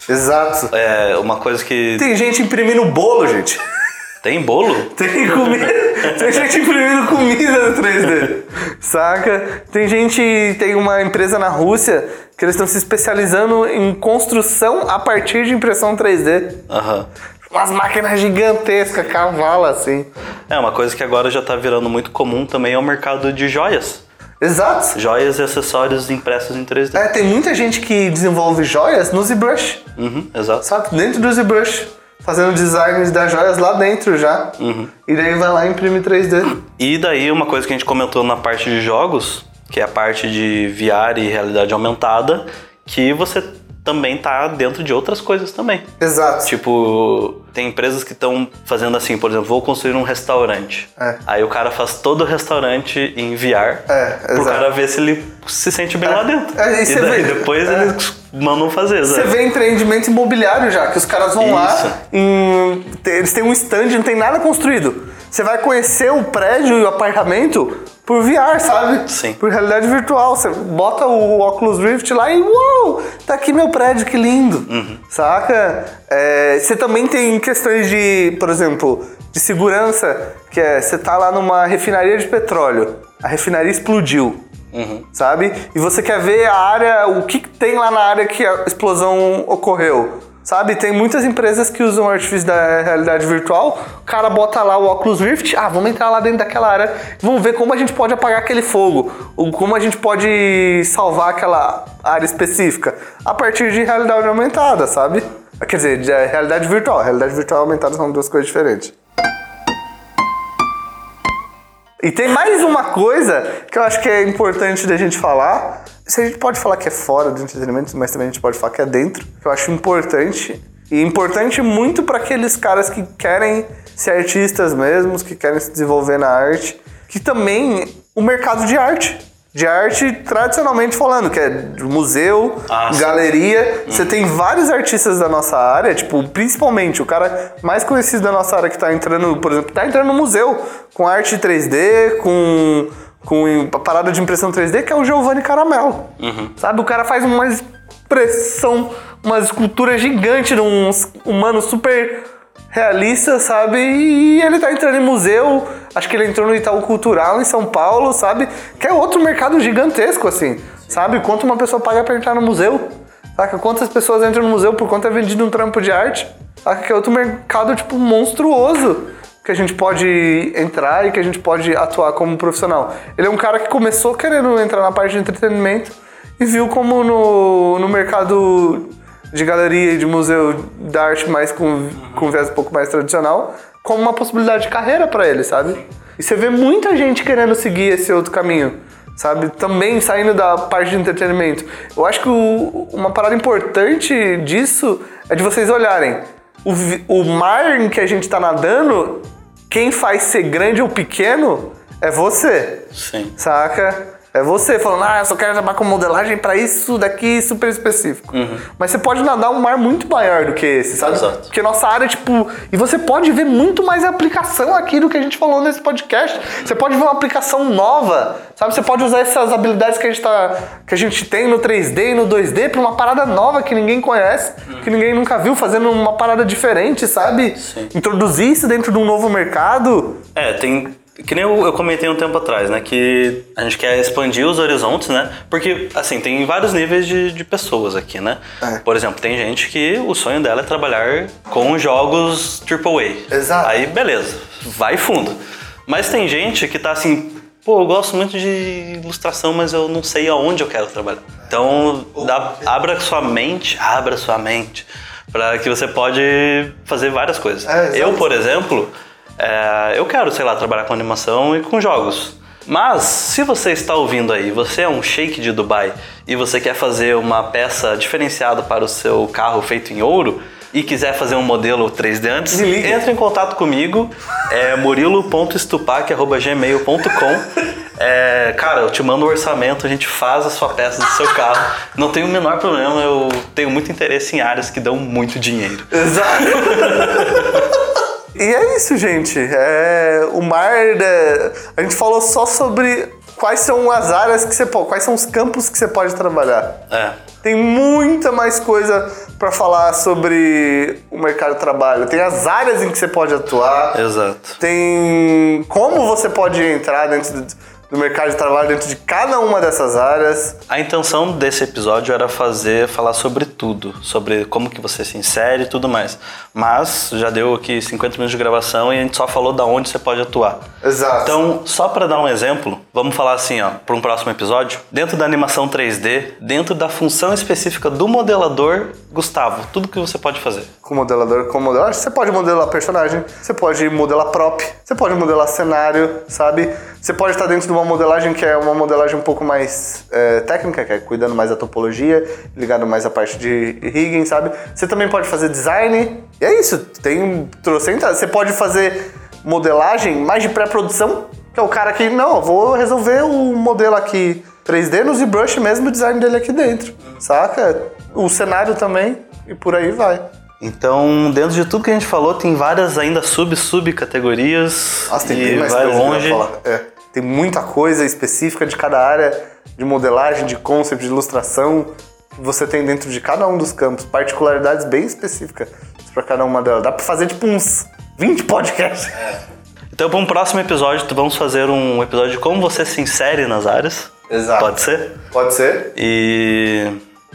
Exato. É uma coisa que. Tem gente imprimindo bolo, gente. Tem bolo? Tem comida. tem gente imprimindo comida no 3D. Saca? Tem gente. Tem uma empresa na Rússia que eles estão se especializando em construção a partir de impressão 3D. Aham. Umas máquinas gigantescas, cavalo assim. É, uma coisa que agora já tá virando muito comum também é o mercado de joias. Exato. Joias e acessórios impressos em 3D. É, tem muita gente que desenvolve joias no ZBrush. Uhum, exato. Sabe? Dentro do ZBrush. Fazendo designs das joias lá dentro já. E daí vai lá e imprime 3D. E daí uma coisa que a gente comentou na parte de jogos, que é a parte de VR e realidade aumentada, que você também tá dentro de outras coisas também. Exato. Tipo, tem empresas que estão fazendo assim, por exemplo, vou construir um restaurante. É. Aí o cara faz todo o restaurante em VR É, pro exato. cara ver se ele se sente bem lá dentro. É, e e daí vê- depois é. eles mandam fazer, Você sabe? vê empreendimento imobiliário já, que os caras vão Isso. lá, em- eles têm um stand, não tem nada construído. Você vai conhecer o prédio e o apartamento por VR, sabe? Sim. Por realidade virtual. Você bota o Oculus Rift lá e uau! Tá aqui meu prédio, que lindo! Uhum. Saca? É, você também tem questões de, por exemplo, de segurança, que é você tá lá numa refinaria de petróleo, a refinaria explodiu sabe? E você quer ver a área, o que que tem lá na área que a explosão ocorreu. Sabe, tem muitas empresas que usam o artifício da realidade virtual. O cara bota lá o Oculus Rift, ah, vamos entrar lá dentro daquela área, vamos ver como a gente pode apagar aquele fogo, ou como a gente pode salvar aquela área específica a partir de realidade aumentada, sabe? Quer dizer, de realidade virtual. Realidade virtual e aumentada são duas coisas diferentes. E tem mais uma coisa que eu acho que é importante da gente falar. Se a gente pode falar que é fora do entretenimento, mas também a gente pode falar que é dentro, que eu acho importante. E importante muito para aqueles caras que querem ser artistas mesmos, que querem se desenvolver na arte, que também o mercado de arte. De arte tradicionalmente falando, que é de museu, Ah, sim. galeria. Você tem vários artistas da nossa área, tipo, principalmente o cara mais conhecido da nossa área que tá entrando, por exemplo, tá entrando no museu com arte 3D, com, com a parada de impressão 3D, que é o Giovanni Caramelo. Sabe? O cara faz uma expressão, uma escultura gigante de um humano super realista, sabe? E ele tá entrando em museu, acho que ele entrou no Itaú Cultural em São Paulo, sabe? Que é outro mercado gigantesco, assim, sabe? Quanto uma pessoa paga pra entrar no museu? Saca? Quantas pessoas entram no museu por conta é vendido um trampo de arte? Saca? Que é outro mercado, tipo, monstruoso que a gente pode entrar e que a gente pode atuar como profissional. Ele é um cara que começou querendo entrar na parte de entretenimento e viu como no, no mercado de galeria e de museu da arte mais com, com viés um pouco mais tradicional, como uma possibilidade de carreira para ele, sabe? E você vê muita gente querendo seguir esse outro caminho, sabe? Também saindo da parte de entretenimento. Eu acho que o- uma parada importante disso é de vocês olharem. O, o mar em que a gente tá nadando, quem faz ser grande ou pequeno é você. Sim. Saca? É você falando, ah, eu só quero trabalhar com modelagem pra isso daqui super específico. Mas você pode nadar um mar muito maior do que esse, sabe? Exato. Porque nossa área, tipo. E você pode ver muito mais aplicação aqui do que a gente falou nesse podcast. Você pode ver uma aplicação nova, sabe? Você pode usar essas habilidades que a gente, tá, que a gente tem no 3D e no 2D pra uma parada nova que ninguém conhece, que ninguém nunca viu, fazendo uma parada diferente, sabe? Sim. Introduzir isso dentro de um novo mercado. É, tem. Que nem eu, eu comentei um tempo atrás, né? Que a gente quer expandir os horizontes, né? Porque, assim, tem vários níveis de, de pessoas aqui, né? É. Por exemplo, tem gente que o sonho dela é trabalhar com jogos AAA. Exato. Aí, beleza, vai fundo. Mas tem gente que tá assim, pô, eu gosto muito de ilustração, mas eu não sei aonde eu quero trabalhar. Então, dá- abra sua mente, abra sua mente, para que você pode fazer várias coisas. É, eu, por exemplo, é, eu quero, sei lá, trabalhar com animação e com jogos. Mas, se você está ouvindo aí, você é um shake de Dubai e você quer fazer uma peça diferenciada para o seu carro feito em ouro e quiser fazer um modelo 3D antes, entre em contato comigo, é murilo.estupac.gmail.com é, Cara, eu te mando o orçamento, a gente faz a sua peça do seu carro. Não tem o menor problema, eu tenho muito interesse em áreas que dão muito dinheiro. Exato. e é isso, gente. É, o mar. né, a gente falou só sobre quais são as áreas que você pode. Quais são os campos que você pode trabalhar. É, Tem muita mais coisa pra falar sobre o mercado de trabalho. Tem as áreas em que você pode atuar. exato. Tem como você pode entrar dentro do do mercado de trabalho, dentro de cada uma dessas áreas. A intenção desse episódio era fazer, falar sobre tudo, sobre como que você se insere e tudo mais. Mas já deu aqui 50 minutos de gravação e a gente só falou da onde você pode atuar. Exato. Então, só para dar um exemplo, vamos falar assim, ó, para um próximo episódio, dentro da animação 3D, dentro da função específica do modelador, Gustavo, tudo que você pode fazer. com modelador, com modelador, você pode modelar personagem, você pode modelar prop, você pode modelar cenário, sabe? Você pode estar dentro de uma modelagem que é uma modelagem um pouco mais é, técnica, que é cuidando mais da topologia, ligado mais à parte de rigging, sabe? Você também pode fazer design, e é isso, tem trocentas. Você pode fazer modelagem mais de pré-produção, que é o cara que, não, eu vou resolver o modelo aqui 3D no ZBrush mesmo, o design dele aqui dentro, saca? O cenário também, e por aí vai. Então, dentro de tudo que a gente falou, tem várias ainda sub-sub-categorias Nossa, tem e mais vai longe. É, tem muita coisa específica de cada área de modelagem, de concept, de ilustração que você tem dentro de cada um dos campos, particularidades bem específicas para cada uma delas. Dá para fazer tipo uns 20 podcasts. Então, para um próximo episódio, vamos fazer um episódio de como você se insere nas áreas. Exato. Pode ser? Pode ser. E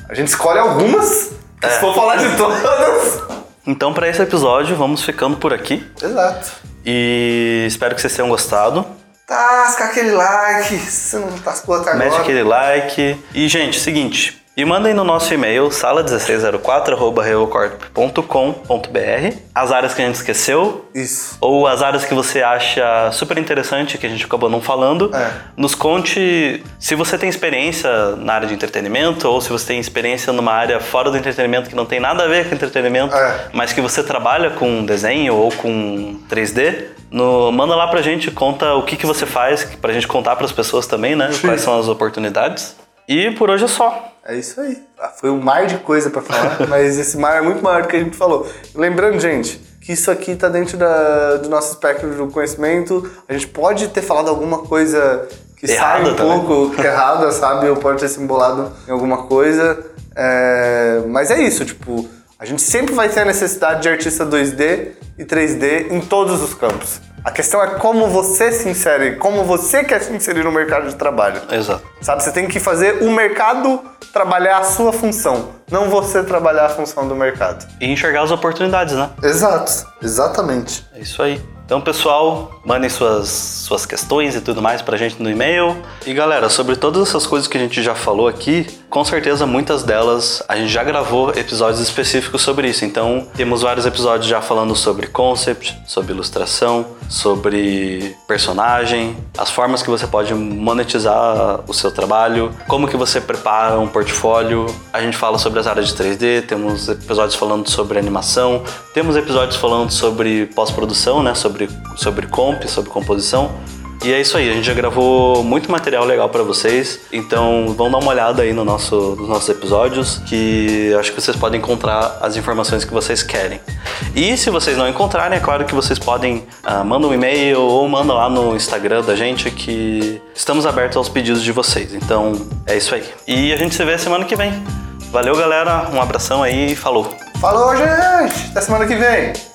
A gente escolhe algumas. É. Se for falar de todas. então, para esse episódio, vamos ficando por aqui. Exato. E espero que vocês tenham gostado. Tasca aquele like. Se não tascou até Mete agora. aquele like. E, gente, seguinte. E mandem no nosso e-mail, sala1604.com.br, as áreas que a gente esqueceu, Isso. ou as áreas que você acha super interessante que a gente acabou não falando. É. Nos conte se você tem experiência na área de entretenimento ou se você tem experiência numa área fora do entretenimento que não tem nada a ver com entretenimento, É. mas que você trabalha com desenho ou com 3D. No, manda lá pra gente, conta o que, que você faz, pra gente contar pras pessoas também, né? Quais são as oportunidades. E por hoje é só. É isso aí. Ah, Foi um mar de coisa pra falar, mas esse mar é muito maior do que a gente falou. Lembrando, gente, que isso aqui tá dentro da- do nosso espectro do conhecimento. A gente pode ter falado alguma coisa que sai Errada um também. pouco errada, sabe? Ou pode ter se embolado em alguma coisa. É, Mas é isso, tipo, a gente sempre vai ter a necessidade de artista 2D e 3D em todos os campos. A questão é como você se insere, como você quer se inserir no mercado de trabalho. Exato. Sabe, você tem que fazer o mercado trabalhar a sua função, não você trabalhar a função do mercado. E enxergar as oportunidades, né? Exato, exatamente. É isso aí. Então, pessoal, Mandem suas, suas questões e tudo mais pra gente no e-mail. E galera, sobre todas essas coisas que a gente já falou aqui, com certeza muitas delas a gente já gravou episódios específicos sobre isso. Então temos vários episódios já falando sobre concept, sobre ilustração, sobre personagem, as formas que você pode monetizar o seu trabalho, como que você prepara um portfólio. A gente fala sobre as áreas de 3D, temos episódios falando sobre animação, temos episódios falando sobre pós-produção, né, sobre sobre comp, sobre composição. E é isso aí, a gente já gravou muito material legal para vocês, então vão dar uma olhada aí no nosso, nos nossos episódios, que acho que vocês podem encontrar as informações que vocês querem. E se vocês não encontrarem, é claro que vocês podem uh, mandar um e-mail ou mandar lá no Instagram da gente que estamos abertos aos pedidos de vocês. Então é isso aí. E a gente se vê semana que vem. Valeu, galera, um abração aí e falou. Falou, gente! Até semana que vem!